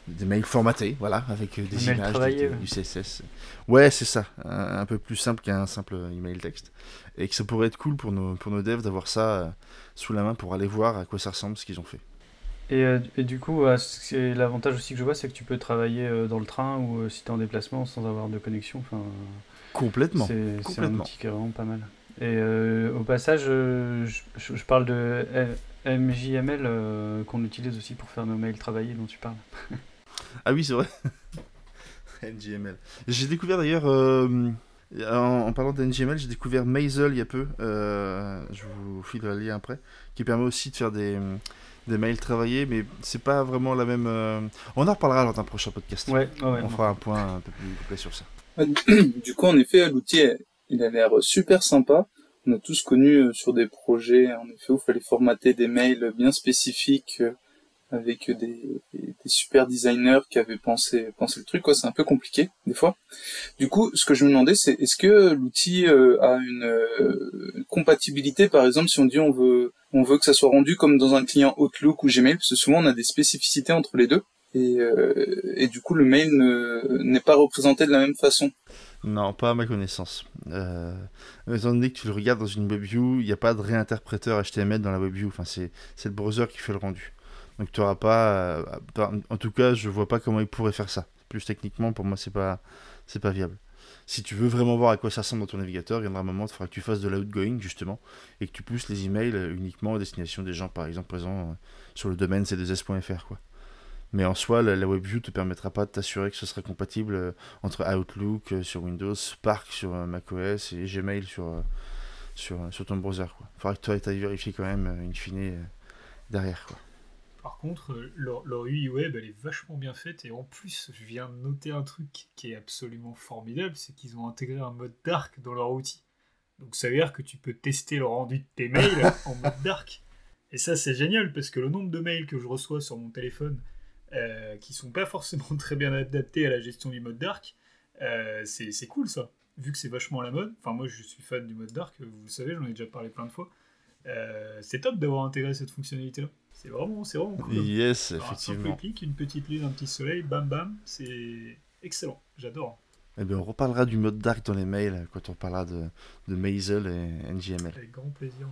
S1: des mails formatés, voilà, avec des images, du, CSS. Ouais, c'est ça, un, peu plus simple qu'un simple email texte. Et que ça pourrait être cool pour nos, pour nos devs d'avoir ça sous la main pour aller voir à quoi ça ressemble ce qu'ils ont fait.
S3: Et, et, du coup, l'avantage aussi que je vois, c'est que tu peux travailler dans le train ou si tu es en déplacement sans avoir de connexion. Enfin,
S1: complètement.
S3: C'est un outil qui est vraiment pas mal. Et au passage, je, je, parle de MJML qu'on utilise aussi pour faire nos mails travaillés dont tu parles.
S1: ah oui, c'est vrai. NGML. J'ai découvert d'ailleurs, en, en, parlant de NGML, j'ai découvert Maisel il y a peu. je vous filerai le lien après. Qui permet aussi de faire des des mails travaillés, mais c'est pas vraiment la même. Euh, on en reparlera dans un prochain podcast.
S3: Ouais,
S1: on fera un point un peu plus complet sur ça.
S4: Du coup, en effet, l'outil, il a l'air super sympa. On a tous connu euh, sur des projets, en effet, où il fallait formater des mails bien spécifiques euh, avec des, super designers qui avaient pensé, le truc. Quoi, c'est un peu compliqué des fois. Du coup, ce que je me demandais, c'est est-ce que l'outil euh, a une compatibilité, par exemple, si on dit on veut, que ça soit rendu comme dans un client Outlook ou Gmail, parce que souvent on a des spécificités entre les deux. Et, et du coup, le mail n'est pas représenté de la même façon.
S1: Non, pas à ma connaissance. Euh, étant donné que tu le regardes dans une WebView, il n'y a pas de réinterpréteur HTML dans la WebView. Enfin, c'est le browser qui fait le rendu. Donc tu n'auras pas. Euh, en tout cas, je vois pas comment il pourrait faire ça. Plus techniquement, pour moi, c'est pas pas viable. Si tu veux vraiment voir à quoi ça ressemble dans ton navigateur, il aura un moment, il faudra que tu fasses de l'outgoing justement et que tu pousses les emails uniquement à destination des gens, par exemple, présents euh, sur le domaine c2s.fr. Quoi. Mais en soi, la, WebView te permettra pas de t'assurer que ce sera compatible euh, entre Outlook euh, sur Windows, Spark sur euh, macOS et Gmail sur, sur, sur ton browser. Il faudra que tu ailles vérifier quand même, in fine, derrière. Quoi.
S2: Par contre, leur, leur, UI web, elle est vachement bien faite. Et en plus, je viens de noter un truc qui est absolument formidable, c'est qu'ils ont intégré un mode dark dans leur outil. Donc ça veut dire que tu peux tester le rendu de tes mails en mode dark. Et ça, c'est génial, parce que le nombre de mails que je reçois sur mon téléphone euh, qui sont pas forcément très bien adaptés à la gestion du mode dark, euh, c'est cool ça. Vu que c'est vachement à la mode, enfin moi je suis fan du mode dark, vous le savez, j'en ai déjà parlé plein de fois. Euh, c'est top d'avoir intégré cette fonctionnalité là. C'est vraiment, c'est vraiment cool.
S1: Yes, effectivement.
S2: Un clic, une petite lune, un petit soleil, bam bam, c'est excellent. J'adore.
S1: Eh bien, on reparlera du mode dark dans les mails quand on parlera de, de Maisel et NGML.
S2: Avec grand plaisir.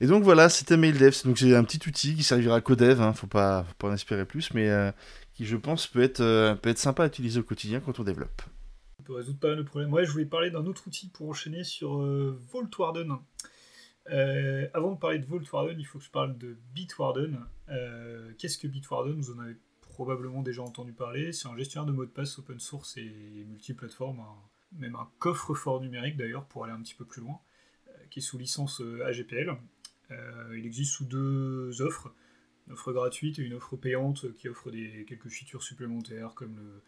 S1: Et donc voilà, c'était MailDev. Donc c'est un petit outil qui servira à codev, hein, faut pas, faut pas en espérer plus, mais euh, qui je pense peut être, euh, peut être sympa à utiliser au quotidien quand on développe.
S2: Ça peut résoudre pas mal de problèmes. Ouais, je voulais parler d'un autre outil pour enchaîner sur euh, Vaultwarden. avant de parler de Vaultwarden, il faut que je parle de Bitwarden. Qu'est-ce que Bitwarden Vous en avez probablement déjà entendu parler. C'est un gestionnaire de mots de passe open source et multiplateforme, même un coffre-fort numérique d'ailleurs pour aller un petit peu plus loin, qui est sous licence AGPL. Euh, il existe sous deux offres, une offre gratuite et une offre payante qui offre quelques features supplémentaires comme le,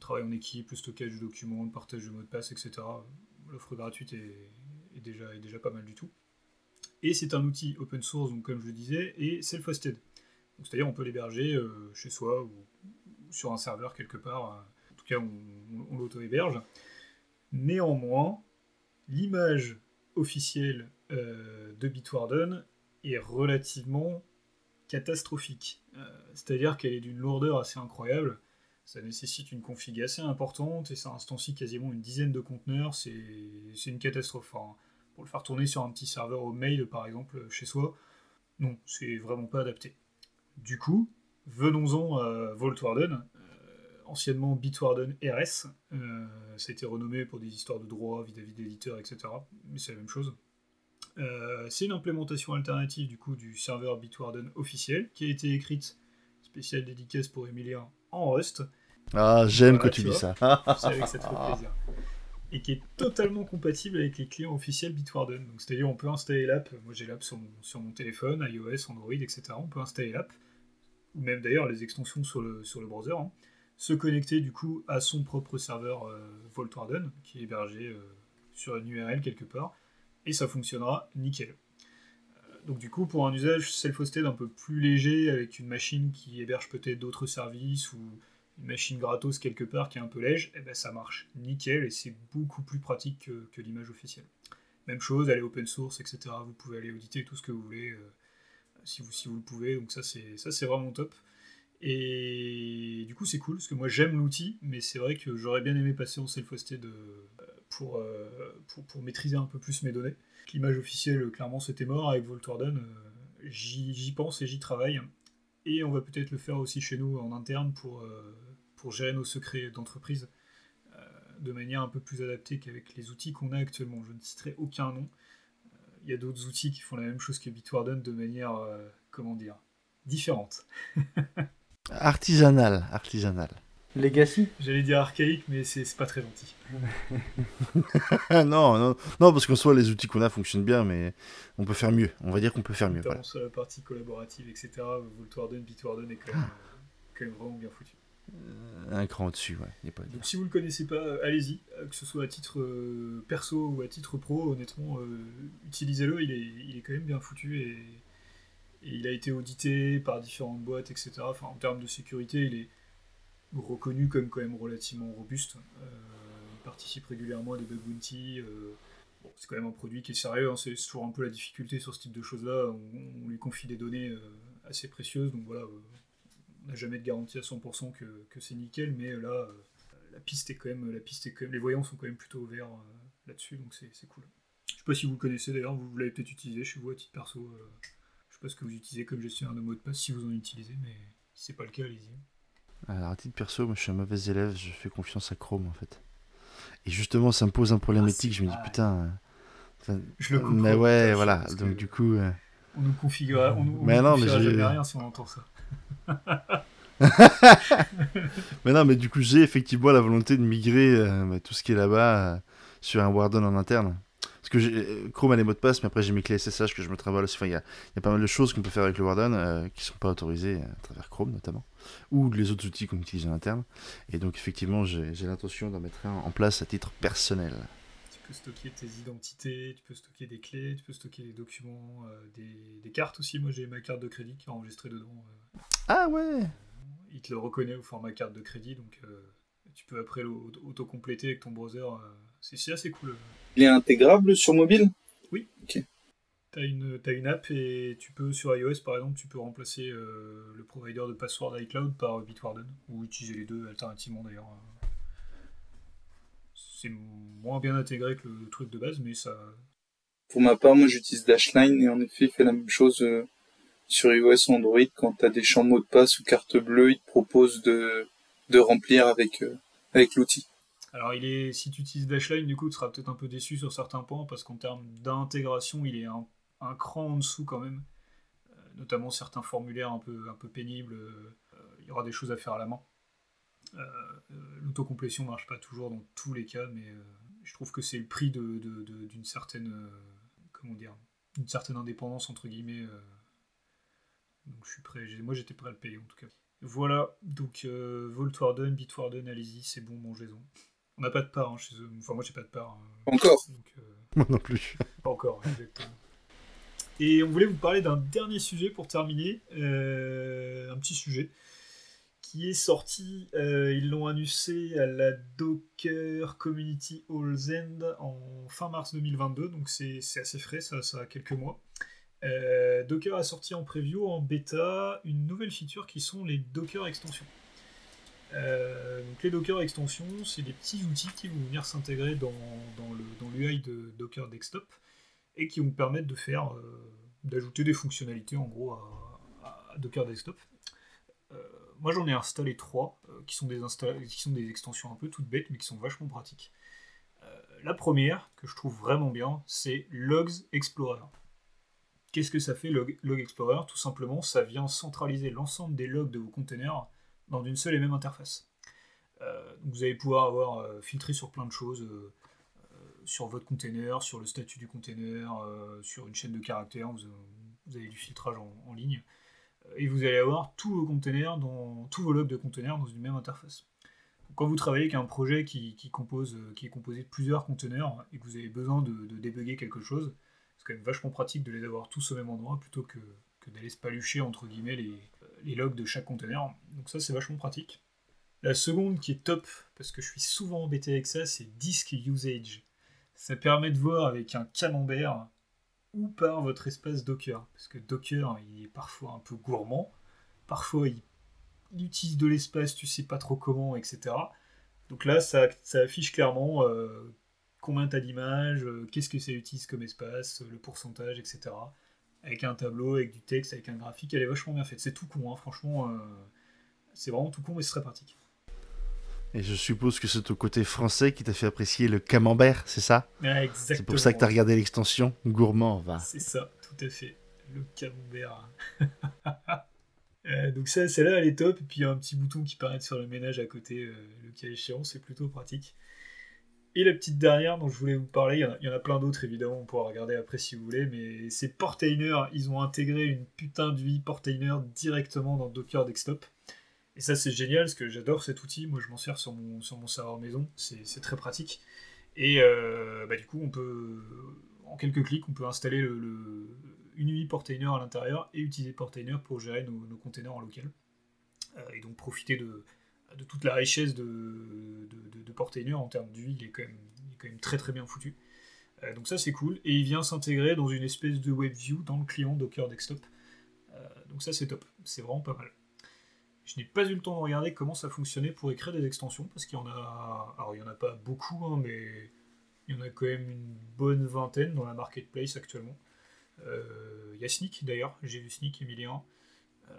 S2: travail en équipe, le stockage de documents, le partage de mots de passe, etc. L'offre gratuite est, déjà pas mal du tout. Et c'est un outil open source, donc comme je le disais, et self-hosted. C'est-à-dire on peut l'héberger euh, chez soi ou, sur un serveur quelque part. En tout cas, on l'auto-héberge. Néanmoins, l'image officielle euh, de Bitwarden est relativement catastrophique. Euh, c'est-à-dire qu'elle est d'une lourdeur assez incroyable. Ça nécessite une config assez importante et ça instancie quasiment une dizaine de conteneurs. C'est une catastrophe. Pour le faire tourner sur un petit serveur au mail, par exemple, chez soi, non, c'est vraiment pas adapté. Du coup, venons-en à Vaultwarden, euh, anciennement Bitwarden RS. ça a été renommé pour des histoires de droit vis-à-vis d'éditeurs, etc. Mais c'est la même chose. Euh, c'est une implémentation alternative du coup du serveur Bitwarden officiel qui a été écrite spéciale dédicace pour Emilien en Rust.
S1: Ah, j'aime que tu, dis ça.
S2: fait plaisir. Et qui est totalement compatible avec les clients officiels Bitwarden. C'est-à-dire, on peut installer l'app. Moi, j'ai l'app sur mon, téléphone, iOS, Android, etc. On peut installer l'app, ou même d'ailleurs les extensions sur le, browser. Hein. Se connecter du coup à son propre serveur euh, qui est hébergé euh, sur une URL quelque part et ça fonctionnera nickel. Euh, donc du coup, pour un usage self-hosted un peu plus léger, avec une machine qui héberge peut-être d'autres services ou une machine gratos quelque part qui est un peu léger, eh ben, ça marche nickel et c'est beaucoup plus pratique que, l'image officielle. Même chose, aller open source, etc. Vous pouvez aller auditer tout ce que vous voulez euh, si, vous, si vous le pouvez. Donc ça c'est ça c'est vraiment top. Et du coup c'est cool parce que moi j'aime l'outil, mais c'est vrai que j'aurais bien aimé passer en self-hosted euh, euh, pour, pour, maîtriser un peu plus mes données. L'image officielle, clairement, c'était mort. Avec Voltwarden, euh, j'y pense et j'y travaille. Et on va peut-être le faire aussi chez nous en interne pour, pour gérer nos secrets d'entreprise de manière un peu plus adaptée qu'avec les outils qu'on a actuellement. Je ne citerai aucun nom. Il y a d'autres outils qui font la même chose que Bitwarden de manière, comment dire, différente.
S1: artisanale, artisanale.
S3: Legacy?
S2: J'allais dire archaïque, mais c'est pas très gentil.
S1: non, non, non, parce qu'en soi, les outils qu'on a fonctionnent bien, mais on peut faire mieux. On va dire qu'on peut faire mieux.
S2: Voilà. Sur la partie collaborative, etc., Voltwarden, Bitwarden est quand même, quand même vraiment bien foutu.
S1: Un cran au-dessus, ouais. A pas.
S2: Donc si vous le connaissez pas, euh, allez-y, euh, que ce soit à titre euh, perso ou à titre pro, honnêtement, euh, utilisez-le, il est, il est quand même bien foutu et, et il a été audité par différentes boîtes, etc. Enfin, en termes de sécurité, il est reconnu comme quand même relativement robuste. Il participe régulièrement à des bug bounty. bon, c'est quand même un produit qui est sérieux, hein, c'est toujours un peu la difficulté sur ce type de choses-là. On, on lui confie des données assez précieuses, donc voilà, n'a jamais de garantie à 100% que, que c'est nickel, mais là, euh, la piste est quand même, la piste est quand même, les voyants sont quand même plutôt ouverts euh, là-dessus, donc c'est cool. Je sais pas si vous le connaissez d'ailleurs, vous, l'avez peut-être utilisé chez vous à titre perso. euh, je sais pas ce que vous utilisez comme gestionnaire de mot de passe, si vous en utilisez, mais si c'est pas le cas, allez-y.
S1: Alors, à titre perso, moi je suis un mauvais élève, je fais confiance à Chrome en fait. Et justement, ça me pose un problème
S2: Ah,
S1: éthique, je me dis putain. euh,
S2: Je le comprends.
S1: mais ouais, voilà, donc
S2: que
S1: du coup. euh,
S2: On nous configure, on, nous-
S1: Mais non, mais
S2: jamais rien si on entend ça.
S1: Mais non, mais du coup, j'ai effectivement la volonté de migrer euh, bah, tout ce qui est là-bas euh, sur un Warden en interne. Parce que euh, Chrome a les mots de passe, mais après j'ai mes clés SSH que je me travaille. Enfin, il y a, pas mal de choses qu'on peut faire avec le Warden qui sont pas autorisées à travers Chrome notamment, ou les autres outils qu'on utilise en interne. Et donc, effectivement, j'ai l'intention d'en mettre un en place à titre personnel.
S2: Tu peux stocker tes identités, tu peux stocker des clés, tu peux stocker des documents, euh, des, des cartes aussi. Moi, j'ai ma carte de crédit qui est enregistrée dedans. euh,
S1: Ah ouais
S2: il te le reconnaît au format carte de crédit, donc euh, tu peux après auto-compléter avec ton browser. euh, c'est c'est assez cool.
S4: Il est intégrable sur mobile?
S2: T'as une, t'as une app et tu peux, sur iOS par exemple, tu peux remplacer euh, le provider de password iCloud par Bitwarden, ou utiliser les deux alternativement d'ailleurs. C'est moins bien intégré que le truc de base, mais ça,
S4: Pour ma part, moi j'utilise Dashline et en effet il fait la même chose euh, sur iOS ou Android. Quand tu as des champs mots de passe ou carte bleue, il te propose de, de remplir avec, euh, avec l'outil.
S2: Alors, il est, si tu utilises Dashline, du coup, tu seras peut-être un peu déçu sur certains points parce qu'en termes d'intégration, il est un, un cran en dessous quand même. Euh, notamment certains formulaires un peu, un peu pénibles. euh, il y aura des choses à faire à la main. Euh, L'autocomplétion marche pas toujours dans tous les cas, mais euh, je trouve que c'est le prix de- de- de- d'une certaine, euh, comment dire, d'une certaine indépendance entre guillemets. euh, donc je suis prêt. j'ai- Moi, j'étais prêt à le payer en tout cas. Voilà, donc euh, Voltwarden, Bitwarden, allez-y, c'est bon, mangez-en. On n'a pas de part hein, chez eux. Enfin, moi, j'ai pas de part. hein.
S4: Encore.
S2: Donc, euh,
S1: Moi non plus.
S2: pas encore, exactement. Et on voulait vous parler d'un dernier sujet pour terminer. euh, un petit sujet qui est sorti. euh, ils l'ont annoncé à la Docker Community Halls End en fin mars 2022. Donc c'est assez frais, ça, ça a quelques mois. Euh, Docker a sorti en preview, en bêta, une nouvelle feature qui sont les Docker extensions. Euh, donc les Docker extensions, c'est des petits outils qui vont venir s'intégrer dans, dans le dans l'UI de Docker Desktop et qui vont permettre de faire d'ajouter des fonctionnalités en gros à, Docker Desktop. Moi j'en ai installé trois euh, qui sont des extensions un peu toutes bêtes mais qui sont vachement pratiques. Euh, la première que je trouve vraiment bien, c'est Logs Explorer. Qu'est-ce que ça fait Log, Explorer? Tout simplement, ça vient centraliser l'ensemble des logs de vos containers dans une seule et même interface. Euh, vous allez pouvoir avoir filtré sur plein de choses, sur votre container, sur le statut du container, sur une chaîne de caractères, vous, avez du filtrage en, ligne, et vous allez avoir tous vos containers, tous vos logs de containers dans une même interface. Quand vous travaillez avec un projet qui, euh, est composé de plusieurs containers et que vous avez besoin de, débugger quelque chose, c'est quand même vachement pratique de les avoir tous au même endroit plutôt que, que d'aller se palucher entre guillemets les, les logs de chaque container. Donc ça c'est vachement pratique. La seconde qui est top, parce que je suis souvent embêté avec ça, c'est Disk Usage. Ça permet de voir avec un camembert où part votre espace Docker. Parce que Docker, il est parfois un peu gourmand, parfois il, il utilise de l'espace, tu sais pas trop comment, etc. Donc là, ça, affiche clairement euh, combien tu d'images, euh, qu'est-ce que ça utilise comme espace, euh, le pourcentage, etc. Avec un tableau, avec du texte, avec un graphique, elle est vachement bien faite. C'est tout con, hein, franchement, c'est vraiment tout con, mais c'est très pratique.
S1: Et je suppose que c'est ton côté français qui t'a fait apprécier le camembert, c'est ça?
S2: Ah, exactement.
S1: C'est pour ça que t'as regardé l'extension Gourmand, va.
S2: C'est ça, tout à fait. Le camembert. Euh, donc ça, celle-là, elle est top. Et puis il y a un petit bouton qui permet de faire le ménage à côté, euh, le cas échéant, c'est plutôt pratique. Et la petite dernière dont je voulais vous parler, il y en a, il y en a plein d'autres évidemment, on pourra regarder après si vous voulez, mais c'est Portainer. Ils ont intégré une putain d'UI Portainer directement dans Docker Desktop. Et ça, c'est génial parce que j'adore cet outil. Moi, je m'en sers sur mon, sur mon serveur maison. C'est très pratique. Et euh, bah, du coup, on peut, en quelques clics, on peut installer le, une UI Portainer à l'intérieur et utiliser Portainer pour gérer nos, containers en local. Euh, et donc profiter de, de, toute la richesse de, de, Portainer en termes d'UI. Il, est quand même, il est quand même très très bien foutu. Euh, donc ça, c'est cool. Et il vient s'intégrer dans une espèce de WebView dans le client Docker Desktop. donc ça, c'est top. C'est vraiment pas mal. Je n'ai pas eu le temps de regarder comment ça fonctionnait pour écrire des extensions, parce qu'il y en a. Alors, il n'y en a pas beaucoup, hein, mais il y en a quand même une bonne vingtaine dans la marketplace actuellement. Euh, il y a Sneak d'ailleurs, j'ai vu Sneak Emilien. Euh,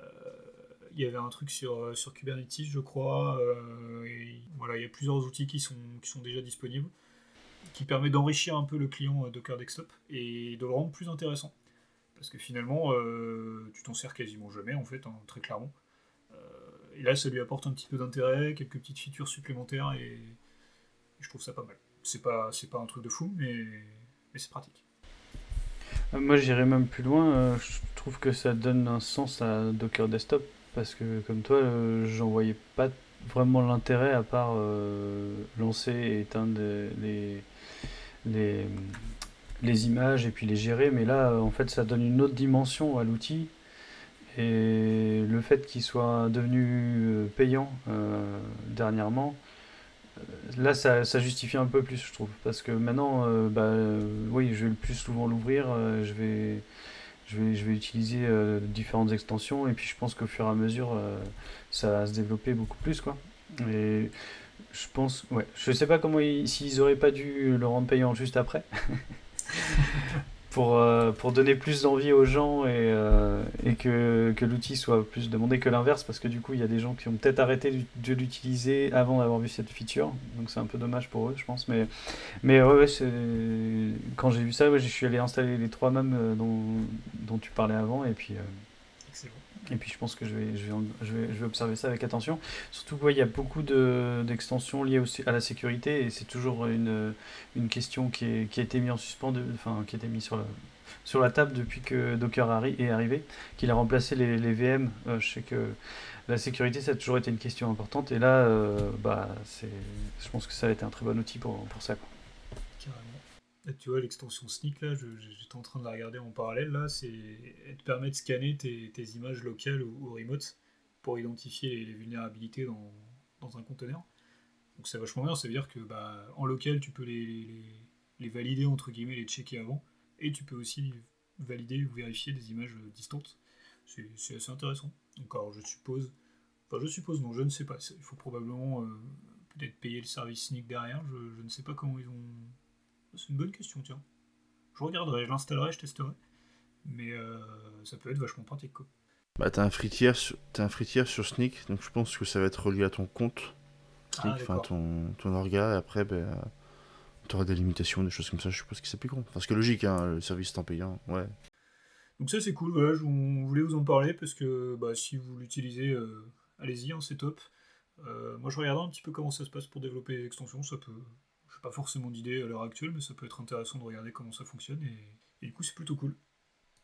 S2: il y avait un truc sur, euh, sur Kubernetes, je crois. voilà, il y a plusieurs outils qui sont, qui sont déjà disponibles, qui permettent d'enrichir un peu le client Docker Desktop et de le rendre plus intéressant. Parce que finalement, tu t'en sers quasiment jamais, en fait, hein, très clairement. Et là, ça lui apporte un petit peu d'intérêt, quelques petites features supplémentaires, et, je trouve ça pas mal. C'est pas, pas un truc de fou, mais, c'est pratique.
S3: Euh, moi, j'irais même plus loin. Euh, je trouve que ça donne un sens à Docker Desktop, parce que comme toi, euh, j'en voyais pas vraiment l'intérêt à part lancer et éteindre les images et puis les gérer. Mais là, en fait, ça donne une autre dimension à l'outil et le fait qu'il soit devenu euh, payant euh, dernièrement, euh, là ça, justifie un peu plus, je trouve. Parce que maintenant, bah, oui, je vais le plus souvent l'ouvrir, je, vais, je, vais, je vais utiliser différentes extensions et puis je pense qu'au fur et à mesure, ça va se développer beaucoup plus. Quoi. Et je pense, ouais, je sais pas comment s'ils auraient pas dû le rendre payant juste après. pour, euh, pour donner plus d'envie aux gens et, euh, et que, que l'outil soit plus demandé que l'inverse, parce que du coup, il y a des gens qui ont peut-être arrêté de l'utiliser avant d'avoir vu cette feature, donc c'est un peu dommage pour eux, je pense. Mais, mais ouais, quand j'ai vu ça, je suis allé installer les trois mêmes euh, dont, dont tu parlais avant, et puis. Et puis je pense que je vais, je vais, je vais, je vais observer ça avec attention. Surtout qu'il y a beaucoup d'extensions liées aussi à la sécurité et c'est toujours une, une question qui, est, qui a été mise en suspens, enfin qui a été mise sur la, sur la table depuis que Docker est arrivé, qu'il a remplacé les, les VM. Euh, je sais que la sécurité ça a toujours été une question importante et là, euh, bah, je pense que ça a été un très bon outil pour, pour ça. Quoi
S2: tu vois, l'extension Sneak, là, j'étais en train de la regarder en parallèle, là, c'est, elle te permet de scanner tes, images locales ou, remote pour identifier les, vulnérabilités dans, un conteneur. Donc c'est vachement bien, ça veut dire que bah, en local, tu peux les, les, valider, entre guillemets, les checker avant, et tu peux aussi valider ou vérifier des images distantes. C'est, assez intéressant. Donc alors je suppose, enfin je suppose, non, je ne sais pas, il faut probablement euh, peut-être payer le service Sneak derrière, je, je ne sais pas comment ils ont c'est une bonne question, tiens. Je regarderai, je l'installerai, je testerai. Mais euh, ça peut être vachement pratique, quoi.
S1: Bah, t'as un fritière sur, as un fritière sur Sneak, donc je pense que ça va être relié à ton compte. Sneak, ah, enfin ton, ton orga, et après, bah, t'auras des limitations, des choses comme ça, je suppose que c'est plus grand. Enfin, c'est logique, hein, le service temps payant, ouais.
S2: Donc ça c'est cool, voilà, je voulais vous en parler parce que bah, si vous l'utilisez, euh, allez-y, hein, c'est top. Euh, moi je regardais un petit peu comment ça se passe pour développer les extensions, ça peut, pas forcément d'idée à l'heure actuelle, mais ça peut être intéressant de regarder comment ça fonctionne, et, du coup c'est plutôt cool.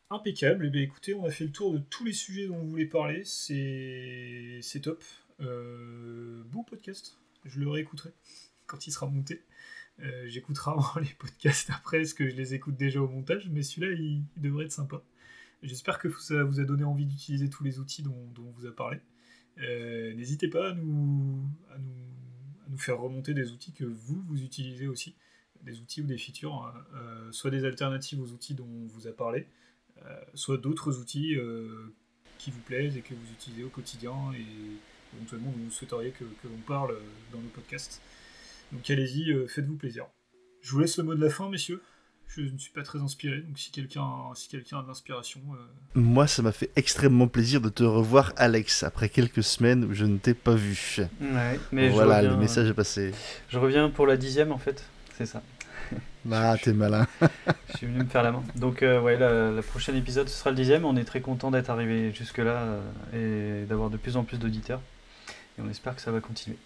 S2: Impeccable, et eh bien écoutez, on a fait le tour de tous les sujets dont on voulait parler, c'est, top. Euh, beau podcast, je le réécouterai quand il sera monté. Euh, j'écouterai les podcasts après, parce que je les écoute déjà au montage, mais celui-là, il, devrait être sympa. J'espère que ça vous a donné envie d'utiliser tous les outils dont, on vous a parlé. Euh, n'hésitez pas à nous, à nous nous faire remonter des outils que vous, vous utilisez aussi, des outils ou des features, hein. euh, soit des alternatives aux outils dont on vous a parlé, euh, soit d'autres outils euh, qui vous plaisent et que vous utilisez au quotidien et éventuellement vous souhaiteriez que, que l'on parle dans nos podcasts. Donc allez-y, faites-vous plaisir. Je vous laisse le mot de la fin, messieurs je ne suis pas très inspiré, donc si quelqu'un si quelqu'un a de l'inspiration. Euh,
S1: Moi, ça m'a fait extrêmement plaisir de te revoir, Alex, après quelques semaines où je ne t'ai pas vu.
S3: Ouais, mais
S1: voilà, le message est passé.
S3: Je reviens pour la dixième, en fait, c'est ça.
S1: Bah, t'es malin.
S3: je suis venu me faire la main. Donc, euh, ouais, le prochain épisode, ce sera le dixième. On est très content d'être arrivé jusque-là euh, et d'avoir de plus en plus d'auditeurs. Et on espère que ça va continuer.